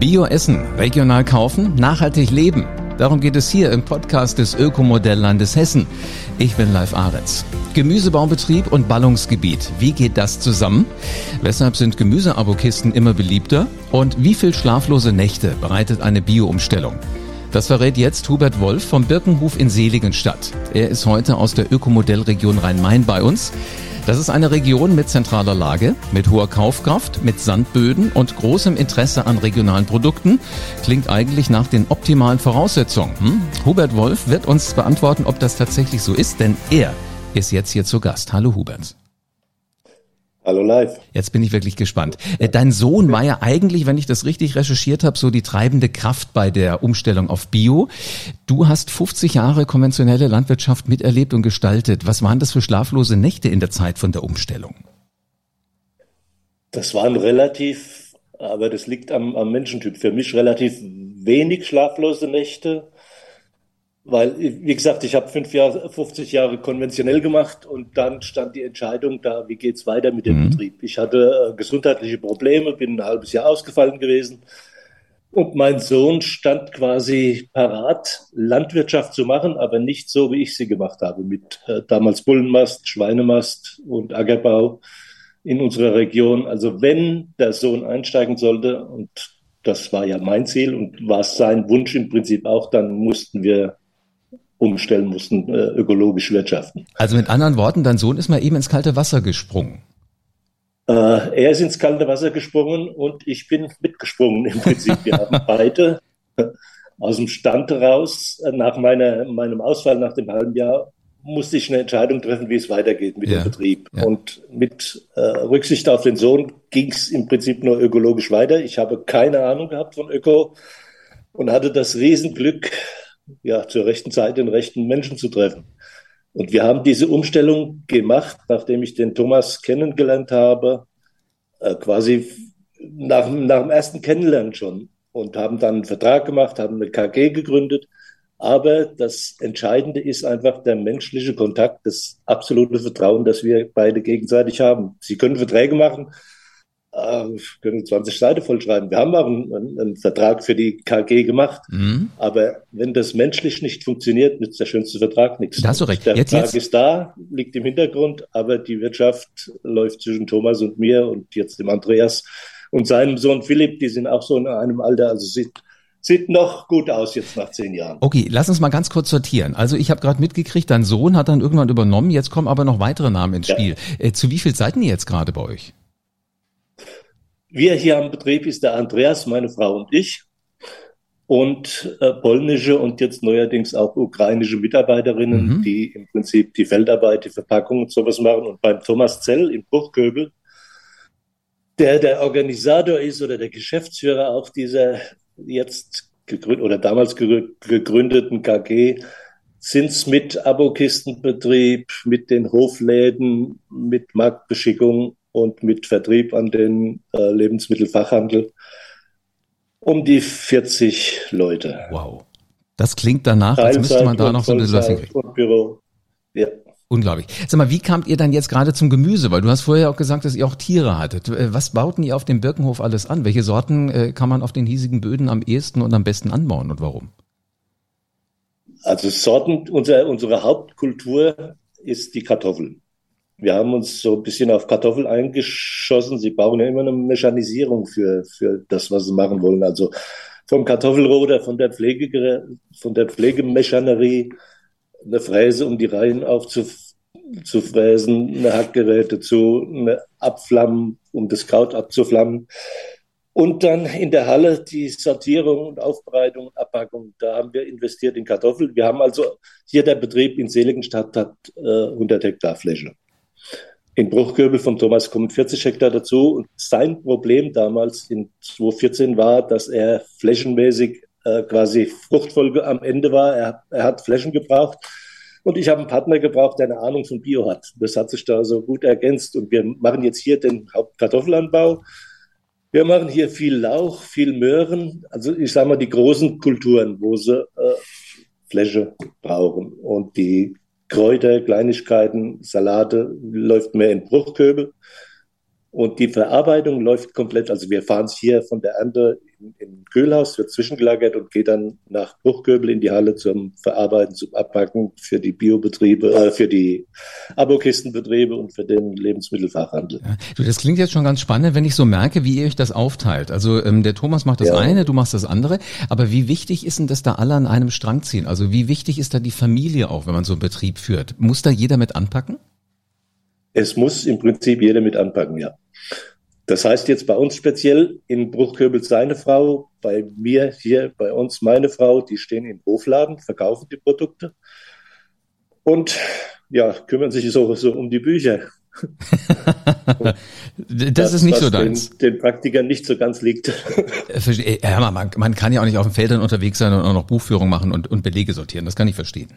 Bio essen, regional kaufen, nachhaltig leben. Darum geht es hier im Podcast des Ökomodelllandes Hessen. Ich bin Live Ahrens. Gemüsebaubetrieb und Ballungsgebiet. Wie geht das zusammen? Weshalb sind Gemüseabokisten immer beliebter? Und wie viel schlaflose Nächte bereitet eine Bio-Umstellung? Das verrät jetzt Hubert Wolf vom Birkenhof in Seligenstadt. Er ist heute aus der Ökomodellregion Rhein-Main bei uns. Das ist eine Region mit zentraler Lage, mit hoher Kaufkraft, mit Sandböden und großem Interesse an regionalen Produkten. Klingt eigentlich nach den optimalen Voraussetzungen. Hm? Hubert Wolf wird uns beantworten, ob das tatsächlich so ist, denn er ist jetzt hier zu Gast. Hallo Hubert. Hallo live. Jetzt bin ich wirklich gespannt. Äh, dein Sohn war ja eigentlich, wenn ich das richtig recherchiert habe, so die treibende Kraft bei der Umstellung auf Bio. Du hast 50 Jahre konventionelle Landwirtschaft miterlebt und gestaltet. Was waren das für schlaflose Nächte in der Zeit von der Umstellung? Das waren relativ, aber das liegt am, am Menschentyp. Für mich relativ wenig schlaflose Nächte weil, wie gesagt, ich habe fünf Jahre, 50 Jahre konventionell gemacht und dann stand die Entscheidung da, wie geht's weiter mit dem mhm. Betrieb. Ich hatte äh, gesundheitliche Probleme, bin ein halbes Jahr ausgefallen gewesen. Und mein Sohn stand quasi parat, Landwirtschaft zu machen, aber nicht so, wie ich sie gemacht habe, mit äh, damals Bullenmast, Schweinemast und Ackerbau in unserer Region. Also wenn der Sohn einsteigen sollte, und das war ja mein Ziel und war sein Wunsch im Prinzip auch, dann mussten wir umstellen mussten, äh, ökologisch wirtschaften. Also mit anderen Worten, dein Sohn ist mal eben ins kalte Wasser gesprungen. Äh, er ist ins kalte Wasser gesprungen und ich bin mitgesprungen im Prinzip. Wir haben beide aus dem Stand raus, äh, nach meiner, meinem Ausfall nach dem halben Jahr, musste ich eine Entscheidung treffen, wie es weitergeht mit ja, dem Betrieb. Ja. Und mit äh, Rücksicht auf den Sohn ging es im Prinzip nur ökologisch weiter. Ich habe keine Ahnung gehabt von Öko und hatte das Riesenglück, ja, zur rechten Zeit den rechten Menschen zu treffen. Und wir haben diese Umstellung gemacht, nachdem ich den Thomas kennengelernt habe, äh, quasi nach, nach dem ersten Kennenlernen schon und haben dann einen Vertrag gemacht, haben eine KG gegründet. Aber das Entscheidende ist einfach der menschliche Kontakt, das absolute Vertrauen, das wir beide gegenseitig haben. Sie können Verträge machen, äh, können 20 Seiten vollschreiben. Wir haben auch einen, einen, Vertrag für die KG gemacht, mhm. aber wenn das menschlich nicht funktioniert, nützt der schönste Vertrag nichts. Da hast du recht. Der jetzt, Vertrag jetzt. ist da, liegt im Hintergrund, aber die Wirtschaft läuft zwischen Thomas und mir und jetzt dem Andreas und seinem Sohn Philipp, die sind auch so in einem Alter, also sieht Sieht noch gut aus jetzt nach zehn Jahren. Okay, lass uns mal ganz kurz sortieren. Also ich habe gerade mitgekriegt, dein Sohn hat dann irgendwann übernommen, jetzt kommen aber noch weitere Namen ins Spiel. Ja. Äh, zu wie viel seid ihr jetzt gerade bei euch? Wir hier am Betrieb ist der Andreas, meine Frau und ich und äh, polnische und jetzt neuerdings auch ukrainische Mitarbeiterinnen, mhm. die im Prinzip die Feldarbeit, die Verpackung und sowas machen. Und beim Thomas Zell in Bruchköbel, der der Organisator ist oder der Geschäftsführer auch dieser jetzt gegründet oder damals gegründeten KG, sind es mit Abokistenbetrieb, mit den Hofläden, mit Marktbeschickung und mit Vertrieb an den äh, Lebensmittelfachhandel um die 40 Leute. Wow. Das klingt danach, als müsste man da noch so eine Lösung kriegen. Büro. Ja. Unglaublich. Sag mal, wie kamt ihr dann jetzt gerade zum Gemüse? Weil du hast vorher auch gesagt, dass ihr auch Tiere hattet. Äh, was bauten ihr auf dem Birkenhof alles an? Welche Sorten äh, kann man auf den hiesigen Böden am ehesten und am besten anbauen und warum? Also Sorten, unser, unsere Hauptkultur ist die Kartoffel wir haben uns so ein bisschen auf Kartoffel eingeschossen. Sie brauchen ja immer eine Mechanisierung für, für das, was sie machen wollen. Also vom Kartoffelroder, von der Pflege, von der Pflegemechanerie, eine Fräse, um die Reihen aufzufräsen, eine Hackgerät dazu, eine Abflammen, um das Kraut abzuflammen. Und dann in der Halle die Sortierung und Aufbereitung und Abpackung. Da haben wir investiert in Kartoffeln. Wir haben also hier der Betrieb in Seligenstadt hat äh, 100 Hektar Fläche. In Bruchköbel von Thomas kommen 40 Hektar dazu. Und sein Problem damals in 2014 war, dass er flächenmäßig äh, quasi Fruchtfolge am Ende war. Er, er hat Flächen gebraucht. Und ich habe einen Partner gebraucht, der eine Ahnung von Bio hat. Das hat sich da so gut ergänzt. Und wir machen jetzt hier den Hauptkartoffelanbau. Wir machen hier viel Lauch, viel Möhren. Also ich sage mal die großen Kulturen, wo sie äh, Fläche brauchen. Und die Kräuter, Kleinigkeiten, Salate läuft mehr in Bruchköbel. Und die Verarbeitung läuft komplett, also wir fahren es hier von der Ernte im Kühlhaus, wird zwischengelagert und geht dann nach Bruchköbel in die Halle zum Verarbeiten, zum Abpacken für die Biobetriebe, äh, für die Abokistenbetriebe und für den Lebensmittelfachhandel. Ja, du, das klingt jetzt schon ganz spannend, wenn ich so merke, wie ihr euch das aufteilt. Also ähm, der Thomas macht das ja. eine, du machst das andere. Aber wie wichtig ist denn, dass da alle an einem Strang ziehen? Also wie wichtig ist da die Familie auch, wenn man so einen Betrieb führt? Muss da jeder mit anpacken? Es muss im Prinzip jeder mit anpacken, ja. Das heißt jetzt bei uns speziell in Bruchköbel seine Frau, bei mir hier bei uns meine Frau, die stehen im Hofladen, verkaufen die Produkte und ja, kümmern sich so, so um die Bücher. das, das, ist nicht so deins. Den, den Praktikern nicht so ganz liegt. Ja, man, man kann ja auch nicht auf den Feldern unterwegs sein und auch noch Buchführung machen und, und Belege sortieren. Das kann ich verstehen.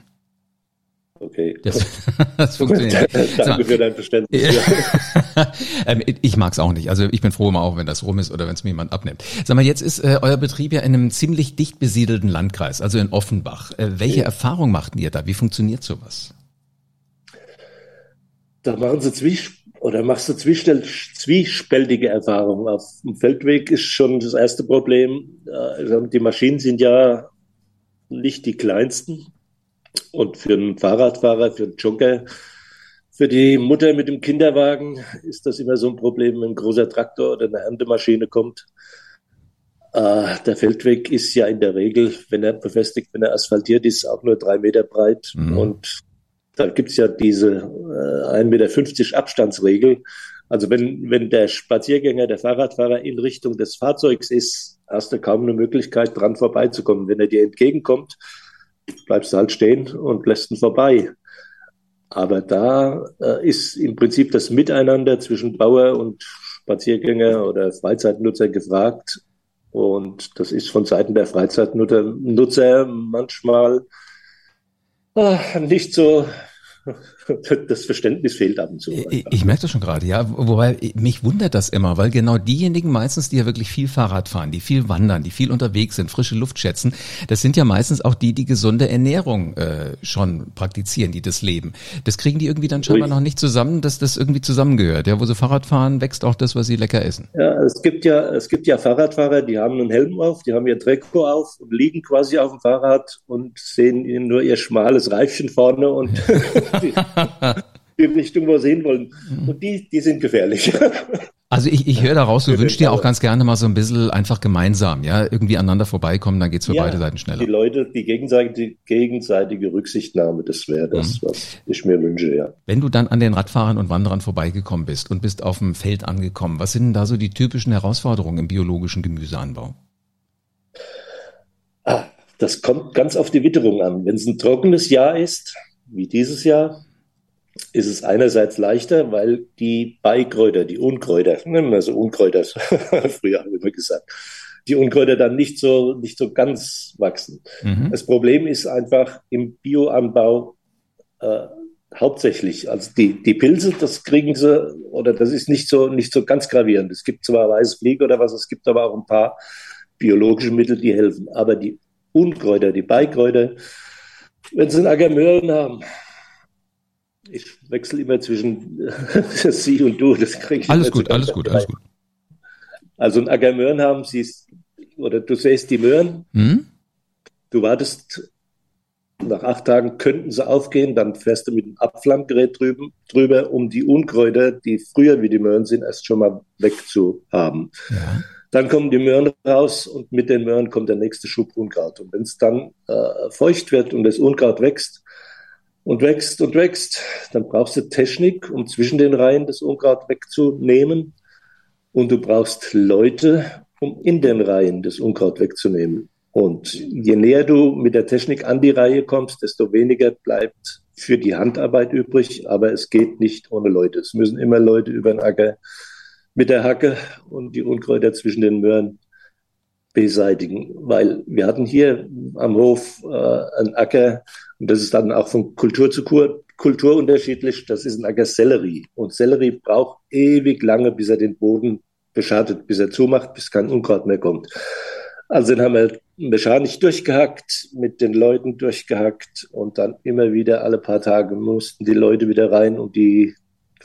Okay. Das, das funktioniert. Danke für dein Verständnis. Ähm, ich mag's auch nicht. Also ich bin froh immer auch, wenn das rum ist oder wenn es mir jemand abnimmt. Sag mal, jetzt ist äh, euer Betrieb ja in einem ziemlich dicht besiedelten Landkreis, also in Offenbach. Äh, welche ja. Erfahrung machten ihr da? Wie funktioniert sowas? Da machen sie Zwisch oder machst du zwiespältige Erfahrungen. Auf dem Feldweg ist schon das erste Problem. Äh, die Maschinen sind ja nicht die kleinsten. Und für einen Fahrradfahrer, für einen Jogger, für die Mutter mit dem Kinderwagen ist das immer so ein Problem, wenn ein großer Traktor oder eine Erntemaschine kommt. Äh, der Feldweg ist ja in der Regel, wenn er befestigt, wenn er asphaltiert ist, auch nur drei Meter breit. Mhm. Und da gibt's ja diese äh, 1,50 Meter Abstandsregel. Also wenn, wenn der Spaziergänger, der Fahrradfahrer in Richtung des Fahrzeugs ist, hast du kaum eine Möglichkeit, dran vorbeizukommen. Wenn er dir entgegenkommt, bleibst du halt stehen und lässt ihn vorbei. Aber da äh, ist im Prinzip das Miteinander zwischen Bauer und Spaziergänger oder Freizeitnutzer gefragt. Und das ist von Seiten der Freizeitnutzer manchmal äh, nicht so das Verständnis fehlt ab und zu. Ich, ich merke das schon gerade, ja. Wobei mich wundert das immer, weil genau diejenigen meistens, die ja wirklich viel Fahrrad fahren, die viel wandern, die viel unterwegs sind, frische Luft schätzen, das sind ja meistens auch die, die gesunde Ernährung äh, schon praktizieren, die das leben. Das kriegen die irgendwie dann scheinbar noch nicht zusammen, dass das irgendwie zusammengehört. Ja, wo sie Fahrrad fahren, wächst auch das, was sie lecker essen. Ja, es gibt ja, es gibt ja Fahrradfahrer, die haben einen Helm auf, die haben ihr Trikot auf und liegen quasi auf dem Fahrrad und sehen nur ihr schmales Reifchen vorne und die Richtung wir sehen wollen. Und die, die sind gefährlich. Also ich, ich höre daraus, du wünschst dir auch ganz gerne mal so ein bisschen einfach gemeinsam, ja, irgendwie aneinander vorbeikommen, dann geht's für ja, beide Seiten schneller. Die Leute, die gegenseitige, gegenseitige Rücksichtnahme, das wäre das, mhm. was ich mir wünsche, ja. Wenn du dann an den Radfahrern und Wanderern vorbeigekommen bist und bist auf dem Feld angekommen, was sind denn da so die typischen Herausforderungen im biologischen Gemüseanbau? Ah, das kommt ganz auf die Witterung an. Wenn es ein trockenes Jahr ist, wie dieses Jahr, ist es einerseits leichter, weil die Beikräuter, die Unkräuter, nennen wir so Unkräuter, früher haben wir immer gesagt, die Unkräuter dann nicht so, nicht so ganz wachsen. Mhm. Das Problem ist einfach im Bioanbau äh, hauptsächlich, also die, die Pilze, das kriegen sie, oder das ist nicht so, nicht so ganz gravierend. Es gibt zwar weiße Fliege oder was, es gibt aber auch ein paar biologische Mittel, die helfen. Aber die Unkräuter, die Beikräuter, wenn sie einen Ackermöhren haben, ich wechsle immer zwischen Sie und du. Das krieg ich alles gut, alles gut, alles gut. Also ein Acker Möhren haben Sie, oder du säst die Möhren, mhm. du wartest, nach acht Tagen könnten sie aufgehen, dann fährst du mit dem Abflammgerät drüben, drüber, um die Unkräuter, die früher wie die Möhren sind, erst schon mal wegzuhaben. Ja. Dann kommen die Möhren raus und mit den Möhren kommt der nächste Schub Unkraut. Und wenn es dann äh, feucht wird und das Unkraut wächst, und wächst und wächst, dann brauchst du Technik, um zwischen den Reihen das Unkraut wegzunehmen. Und du brauchst Leute, um in den Reihen das Unkraut wegzunehmen. Und je näher du mit der Technik an die Reihe kommst, desto weniger bleibt für die Handarbeit übrig. Aber es geht nicht ohne Leute. Es müssen immer Leute über den Acker mit der Hacke und die Unkräuter zwischen den Möhren beseitigen, weil wir hatten hier am Hof äh, einen Acker und das ist dann auch von Kultur zu Kultur unterschiedlich. Das ist ein Acker Sellerie und Sellerie braucht ewig lange, bis er den Boden beschadet, bis er zumacht, bis kein Unkraut mehr kommt. Also den haben wir mechanisch durchgehackt, mit den Leuten durchgehackt und dann immer wieder alle paar Tage mussten die Leute wieder rein und die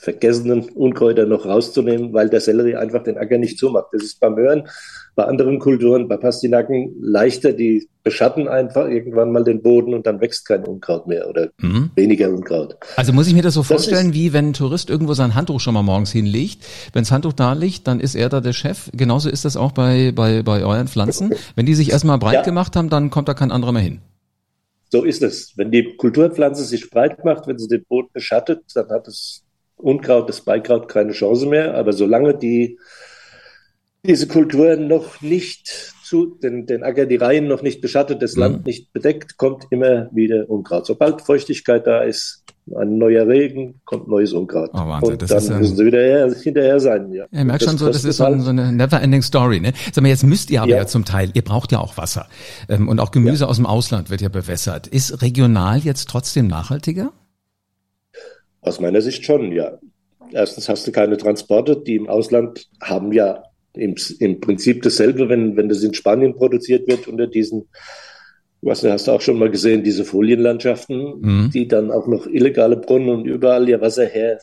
vergessenen Unkräuter noch rauszunehmen, weil der Sellerie einfach den Acker nicht zumacht. Das ist beim Möhren, bei anderen Kulturen, bei Pastinaken leichter. Die beschatten einfach irgendwann mal den Boden und dann wächst kein Unkraut mehr oder mhm. weniger Unkraut. Also muss ich mir das so vorstellen, das wie wenn ein Tourist irgendwo sein Handtuch schon mal morgens hinlegt. Wenn das Handtuch da liegt, dann ist er da der Chef. Genauso ist das auch bei, bei, bei euren Pflanzen. Wenn die sich erstmal breit ja. gemacht haben, dann kommt da kein anderer mehr hin. So ist es. Wenn die Kulturpflanze sich breit macht, wenn sie den Boden beschattet, dann hat es Unkraut, das Beikraut keine Chance mehr. Aber solange die, diese Kultur noch nicht zu, den, den Acker, die Reihen noch nicht beschattet, das mhm. Land nicht bedeckt, kommt immer wieder Unkraut. Sobald Feuchtigkeit da ist, ein neuer Regen, kommt neues Unkraut. Oh, Wahnsinn. Und das dann ist, müssen sie wieder her, hinterher sein. Ja. Ihr merkt schon so, das ist so, so eine never-ending Story. Ne? Sag mal, jetzt müsst ihr aber ja. ja zum Teil, ihr braucht ja auch Wasser. Ähm, und auch Gemüse ja. aus dem Ausland wird ja bewässert. Ist regional jetzt trotzdem nachhaltiger? Aus meiner Sicht schon, ja. Erstens hast du keine Transporte, die im Ausland haben ja im, im Prinzip dasselbe, wenn, wenn das in Spanien produziert wird unter diesen, was du hast auch schon mal gesehen, diese Folienlandschaften, mhm. die dann auch noch illegale Brunnen und überall ihr Wasser her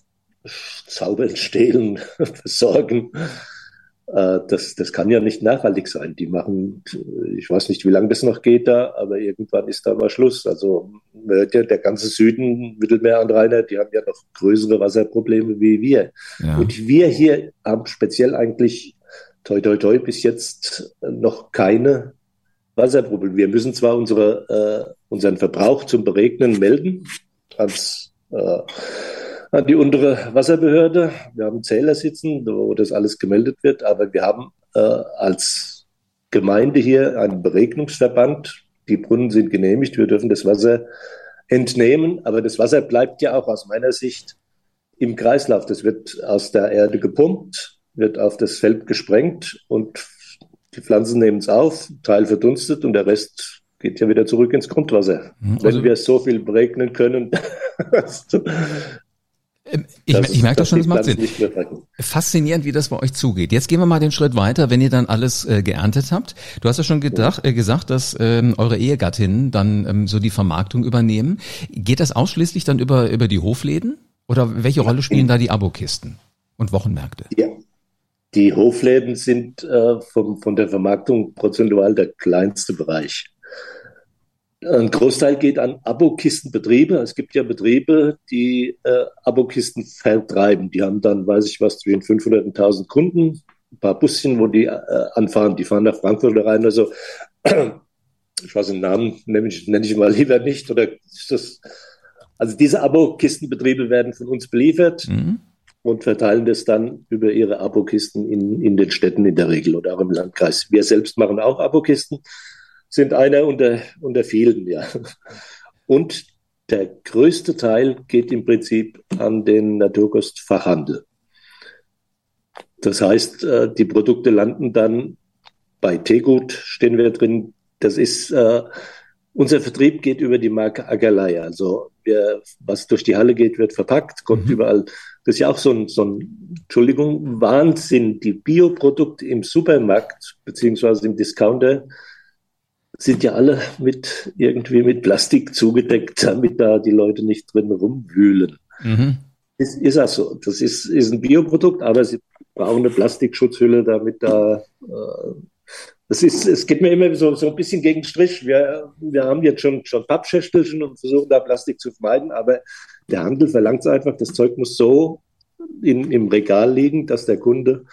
zaubern, stehlen, versorgen. Äh, das, das kann ja nicht nachhaltig sein. Die machen, ich weiß nicht, wie lange das noch geht da, aber irgendwann ist da mal Schluss. Also der, der ganze Süden, Mittelmeeranrainer, die haben ja noch größere Wasserprobleme wie wir. Ja. Und wir hier haben speziell eigentlich, toi toi toi, bis jetzt noch keine Wasserprobleme. Wir müssen zwar unsere, äh, unseren Verbrauch zum Beregnen melden als äh, an die untere Wasserbehörde. Wir haben Zähler sitzen, wo das alles gemeldet wird, aber wir haben äh, als Gemeinde hier einen Beregnungsverband. Die Brunnen sind genehmigt, wir dürfen das Wasser entnehmen, aber das Wasser bleibt ja auch aus meiner Sicht im Kreislauf. Das wird aus der Erde gepumpt, wird auf das Feld gesprengt und die Pflanzen nehmen es auf, Teil verdunstet und der Rest geht ja wieder zurück ins Grundwasser. Mhm. Also, Wenn wir so viel beregnen können, Ähm, ich, ich merke das schon, das macht Sinn. Faszinierend, wie das bei euch zugeht. Jetzt gehen wir mal den Schritt weiter, wenn ihr dann alles äh, geerntet habt. Du hast ja schon gedacht, äh, gesagt, dass ähm, eure Ehegattinnen dann ähm, so die Vermarktung übernehmen. Geht das ausschließlich dann über, über die Hofläden? Oder welche Rolle spielen da die Abokisten und Wochenmärkte? Ja. Die Hofläden sind äh, vom, von der Vermarktung prozentual der kleinste Bereich. Ein Großteil geht an Abokistenbetriebe. Es gibt ja Betriebe, die äh, Abokisten vertreiben. Die haben dann, weiß ich was, zwischen 500 und 1000 Kunden, ein paar Buschen, wo die äh, anfahren. Die fahren nach Frankfurt oder rein. Also, ich weiß den Namen, nenne ich, nenne ich mal lieber nicht. Oder ist das, also diese Abokistenbetriebe werden von uns beliefert. Mhm und verteilen das dann über ihre Abokisten in, in den Städten in der Regel oder auch im Landkreis. Wir selbst machen auch Abokisten sind einer unter, unter vielen, ja. Und der größte Teil geht im Prinzip an den Naturkostfachhandel. Das heißt, äh, die Produkte landen dann bei Tegut, stehen wir drin. Das ist, äh, unser Vertrieb geht über die Marke Agalaya. Also, wir, was durch die Halle geht, wird verpackt, kommt mhm. überall. Das ist ja auch so ein, so ein, Entschuldigung, Wahnsinn. Die Bioprodukte im Supermarkt, beziehungsweise im Discounter, sind ja alle mit irgendwie mit Plastik zugedeckt, damit da die Leute nicht drin rumwühlen. Mhm. Ist, ist das so. Das ist, ist ein Bioprodukt, aber sie brauchen eine Plastikschutzhülle, damit da äh, das ist, es geht mir immer so, so ein bisschen gegen den Strich. Wir, wir haben jetzt schon, schon Pappschächtelchen und versuchen da Plastik zu vermeiden, aber der Handel verlangt es einfach, das Zeug muss so in, im Regal liegen, dass der Kunde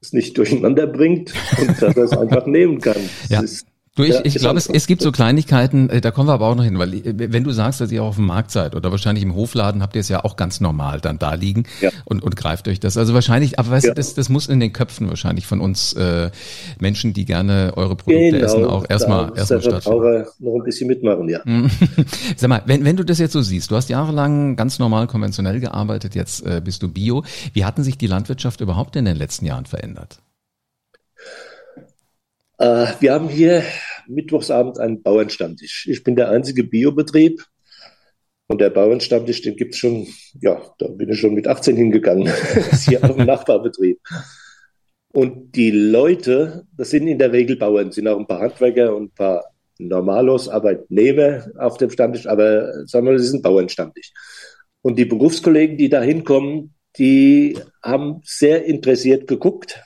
es nicht durcheinander bringt und dass er es einfach nehmen kann. Ja. Ist, Du, ich, ja, ich glaube, es, es gibt so Kleinigkeiten, äh, da kommen wir aber auch noch hin, weil äh, wenn du sagst, dass ihr auch auf dem Markt seid oder wahrscheinlich im Hofladen, habt ihr es ja auch ganz normal dann da liegen ja. und, und greift euch das. Also wahrscheinlich, aber weißt ja. du, das, das muss in den Köpfen wahrscheinlich von uns äh, Menschen, die gerne eure Produkte genau, essen, auch erstmal erstmal stattfinden. noch ein bisschen mitmachen, ja. Sag mal, wenn, wenn du das jetzt so siehst, du hast jahrelang ganz normal konventionell gearbeitet, jetzt äh, bist du Bio. Wie hatten sich die Landwirtschaft überhaupt in den letzten Jahren verändert? Äh, wir haben hier mittwochsabend einen Bauernstammtisch. Ich bin der einzige Biobetrieb und der Bauernstammtisch, den gibt es schon, ja, da bin ich schon mit 18 hingegangen. ist hier auf dem Nachbarbetrieb. Und die Leute, das sind in der Regel Bauern, sind auch ein paar Handwerker und ein paar Normalos, Arbeitnehmer auf dem Stammtisch, aber sagen wir, das ist ein Bauernstammtisch. Und die Berufskollegen, die da hinkommen, die haben sehr interessiert geguckt.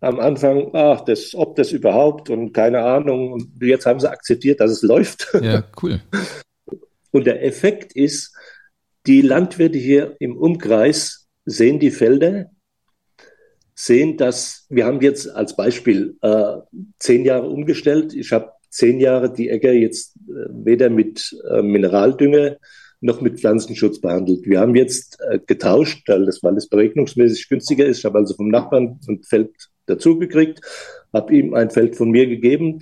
Am Anfang, ach, das, ob das überhaupt und keine Ahnung. Und jetzt haben sie akzeptiert, dass es läuft. Ja, cool. Und der Effekt ist, die Landwirte hier im Umkreis sehen die Felder, sehen, dass wir haben jetzt als Beispiel äh, zehn Jahre umgestellt. Ich habe zehn Jahre die Äcker jetzt äh, weder mit äh, Mineraldünger noch mit Pflanzenschutz behandelt. Wir haben jetzt äh, getauscht, weil das, weil es beregnungsmäßig günstiger ist. Ich habe also vom Nachbarn ein Feld dazugekriegt, habe ihm ein Feld von mir gegeben.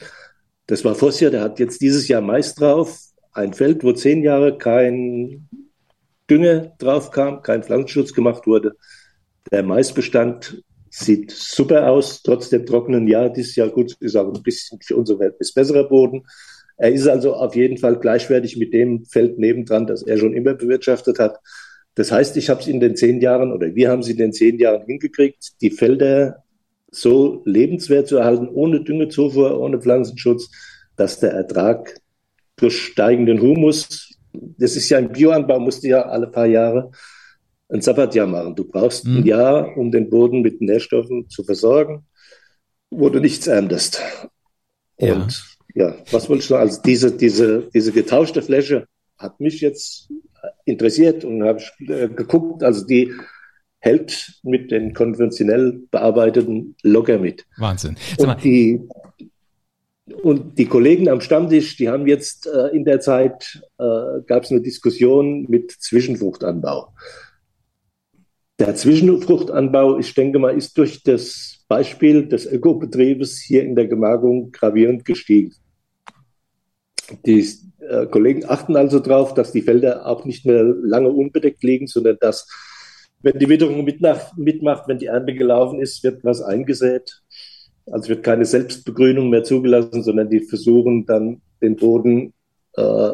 Das war Vossja, der hat jetzt dieses Jahr Mais drauf. Ein Feld, wo zehn Jahre kein Dünger drauf kam, kein Pflanzenschutz gemacht wurde. Der Maisbestand sieht super aus, trotz dem trockenen Jahr. Dieses Jahr gut, ist auch ein bisschen für unsere Welt ein besserer Boden. Er ist also auf jeden Fall gleichwertig mit dem Feld nebendran, das er schon immer bewirtschaftet hat. Das heißt, ich habe es in den zehn Jahren oder wir haben es in den zehn Jahren hingekriegt, die Felder so lebenswert zu erhalten, ohne Düngezufuhr, ohne Pflanzenschutz, dass der Ertrag durch steigenden Humus, das ist ja ein Bioanbau, musst du ja alle paar Jahre ein Sabbatjahr machen. Du brauchst mhm. ein Jahr, um den Boden mit Nährstoffen zu versorgen, wo du nichts erntest. Ja. Und ja, was wollte ich sagen? Also diese, diese, diese getauschte Fläche hat mich jetzt interessiert und habe äh, geguckt, also die hält mit den konventionell bearbeiteten locker mit. Wahnsinn. Und die, und die Kollegen am Stammtisch, die haben jetzt äh, in der Zeit, äh, gab es eine Diskussion mit Zwischenfruchtanbau. Der Zwischenfruchtanbau, ich denke mal, ist durch das Beispiel des Ökobetriebes hier in der Gemarkung gravierend gestiegen. Die äh, Kollegen achten also darauf, dass die Felder auch nicht mehr lange unbedeckt liegen, sondern dass, wenn die Witterung mitmacht, mitmacht, wenn die Ernte gelaufen ist, wird was eingesät. Also wird keine Selbstbegrünung mehr zugelassen, sondern die versuchen dann den Boden äh,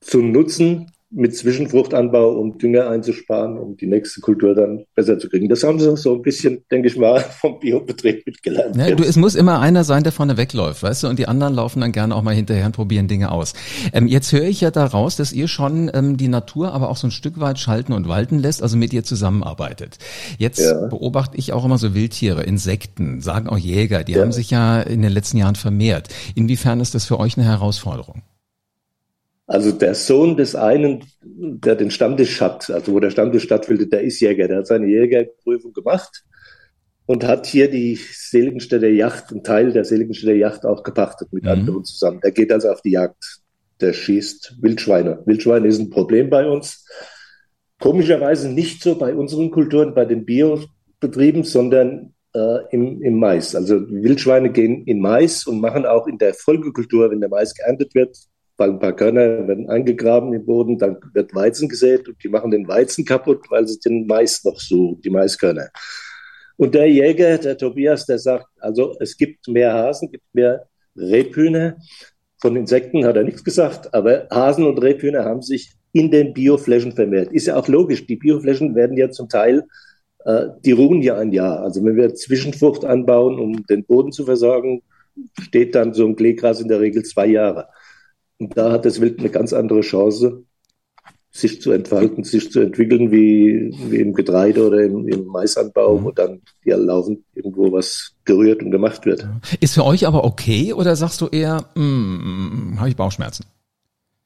zu nutzen mit Zwischenfruchtanbau, um Dünger einzusparen, um die nächste Kultur dann besser zu kriegen. Das haben sie so ein bisschen, denke ich mal, vom Biobetrieb mitgelernt. Ja, du, es muss immer einer sein, der vorne wegläuft, weißt du, und die anderen laufen dann gerne auch mal hinterher und probieren Dinge aus. Ähm, jetzt höre ich ja daraus, dass ihr schon ähm, die Natur aber auch so ein Stück weit schalten und walten lässt, also mit ihr zusammenarbeitet. Jetzt ja. beobachte ich auch immer so Wildtiere, Insekten, sagen auch Jäger, die ja. haben sich ja in den letzten Jahren vermehrt. Inwiefern ist das für euch eine Herausforderung? Also der Sohn des einen, der den Stammtisch hat, also wo der Stammtisch stattfindet, der ist Jäger. Der hat seine Jägerprüfung gemacht und hat hier die Seligenstädter Yacht, einen Teil der Seligenstädter Yacht auch gepachtet mit mhm. anderen zusammen. Der geht also auf die Jagd. Der schießt Wildschweine. Wildschweine ist ein Problem bei uns. Komischerweise nicht so bei unseren Kulturen, bei den Biobetrieben, sondern äh, im, im Mais. Also Wildschweine gehen in Mais und machen auch in der Folgekultur, wenn der Mais geerntet wird, weil ein paar Körner werden eingegraben im Boden, dann wird Weizen gesät und die machen den Weizen kaputt, weil sie den Mais noch so, die Maiskörner. Und der Jäger, der Tobias, der sagt, also es gibt mehr Hasen, gibt mehr Rebhühner. Von Insekten hat er nichts gesagt, aber Hasen und Rebhühner haben sich in den Bioflächen vermehrt. Ist ja auch logisch. Die Bioflächen werden ja zum Teil, äh, die ruhen ja ein Jahr. Also wenn wir Zwischenfrucht anbauen, um den Boden zu versorgen, steht dann so ein Kleegras in der Regel zwei Jahre. Und da hat das Wild eine ganz andere Chance, sich zu entfalten, sich zu entwickeln, wie, wie im Getreide oder im, im Maisanbau, mhm. wo dann ja laufend irgendwo was gerührt und gemacht wird. Ist für euch aber okay oder sagst du eher, mm, habe ich Bauchschmerzen?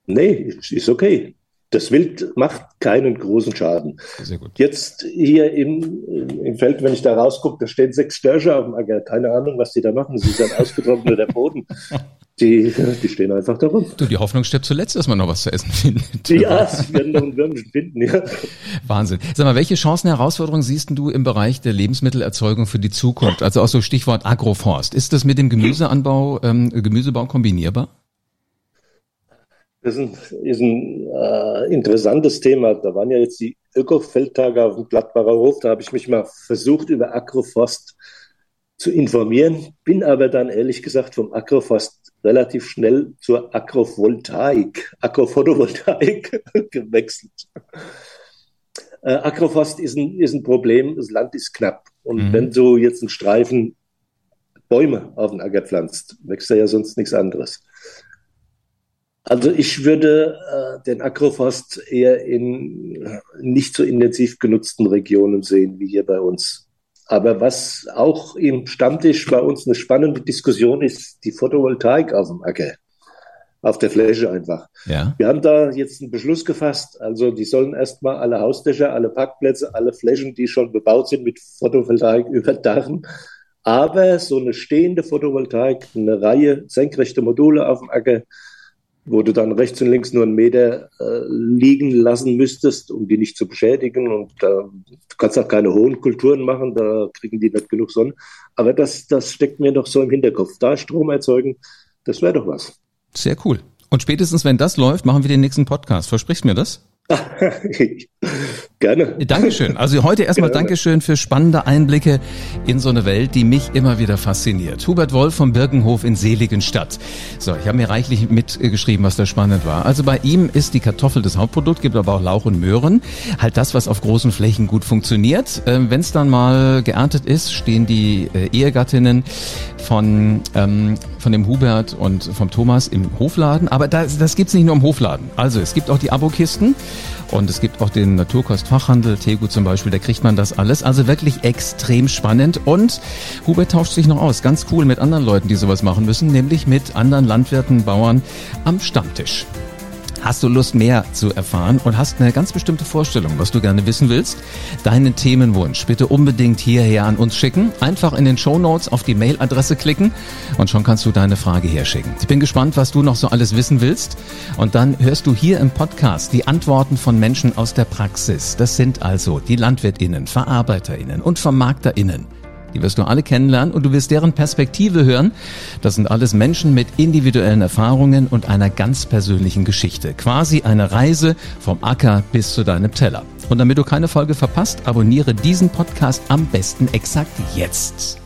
Nee, ist okay. Das Wild macht keinen großen Schaden. Sehr gut. Jetzt hier im, im Feld, wenn ich da rausgucke, da stehen sechs Störche auf dem Acker. Keine Ahnung, was die da machen. Sie sind ausgetrockneter Boden. Die, die stehen einfach da rum. Du, die Hoffnung stirbt zuletzt, dass man noch was zu essen findet. Ja, sie werden noch ein Würmchen finden, ja. Wahnsinn. Sag mal, welche Chancen, Herausforderungen siehst du im Bereich der Lebensmittelerzeugung für die Zukunft? Also auch so Stichwort Agroforst. Ist das mit dem Gemüseanbau, ähm, Gemüsebau kombinierbar? Das ist ein, ist ein äh, interessantes Thema. Da waren ja jetzt die Öko-Feldtage auf dem Gladbacher Hof. Da habe ich mich mal versucht, über Agroforst zu informieren, bin aber dann ehrlich gesagt vom Agroforst relativ schnell zur Agrovoltaik, Agrophotovoltaik gewechselt. Äh, Agroforst ist ein, ist ein Problem, das Land ist knapp. Und mhm. wenn du jetzt einen Streifen Bäume auf den Acker pflanzt, wächst da ja sonst nichts anderes. Also ich würde äh, den Agroforst eher in nicht so intensiv genutzten Regionen sehen wie hier bei uns. Aber was auch im Stammtisch bei uns eine spannende Diskussion ist, die Photovoltaik auf dem Acker, auf der Fläche einfach. Ja. Wir haben da jetzt einen Beschluss gefasst. Also die sollen erstmal alle Hausdächer, alle Parkplätze, alle Flächen, die schon bebaut sind, mit Photovoltaik überdachen. Aber so eine stehende Photovoltaik, eine Reihe senkrechte Module auf dem Acker, wo du dann rechts und links nur einen Meter äh, liegen lassen müsstest, um die nicht zu beschädigen. Und äh, du kannst auch keine hohen Kulturen machen, da kriegen die nicht genug Sonne. Aber das, das steckt mir noch so im Hinterkopf. Da Strom erzeugen, das wäre doch was. Sehr cool. Und spätestens, wenn das läuft, machen wir den nächsten Podcast. Versprichst mir das? Gerne. Dankeschön. Also heute erstmal Gerne. Dankeschön für spannende Einblicke in so eine Welt, die mich immer wieder fasziniert. Hubert Wolf vom Birkenhof in Seligenstadt. So, ich habe mir reichlich mitgeschrieben, was da spannend war. Also bei ihm ist die Kartoffel das Hauptprodukt, gibt aber auch Lauch und Möhren. Halt das, was auf großen Flächen gut funktioniert. Ähm, Wenn es dann mal geerntet ist, stehen die äh, Ehegattinnen von, ähm, von dem Hubert und vom Thomas im Hofladen. Aber das, das gibt's nicht nur im Hofladen. Also es gibt auch die Abokisten. Und es gibt auch den Naturkostfachhandel, Tegu zum Beispiel, da kriegt man das alles. Also wirklich extrem spannend. Und Hubert tauscht sich noch aus, ganz cool mit anderen Leuten, die sowas machen müssen, nämlich mit anderen Landwirten, Bauern am Stammtisch. Hast du Lust mehr zu erfahren und hast eine ganz bestimmte Vorstellung, was du gerne wissen willst? Deinen Themenwunsch bitte unbedingt hierher an uns schicken. Einfach in den Show Notes auf die Mailadresse klicken und schon kannst du deine Frage herschicken. Ich bin gespannt, was du noch so alles wissen willst. Und dann hörst du hier im Podcast die Antworten von Menschen aus der Praxis. Das sind also die LandwirtInnen, VerarbeiterInnen und VermarkterInnen. Die wirst du alle kennenlernen und du wirst deren Perspektive hören. Das sind alles Menschen mit individuellen Erfahrungen und einer ganz persönlichen Geschichte. Quasi eine Reise vom Acker bis zu deinem Teller. Und damit du keine Folge verpasst, abonniere diesen Podcast am besten exakt jetzt.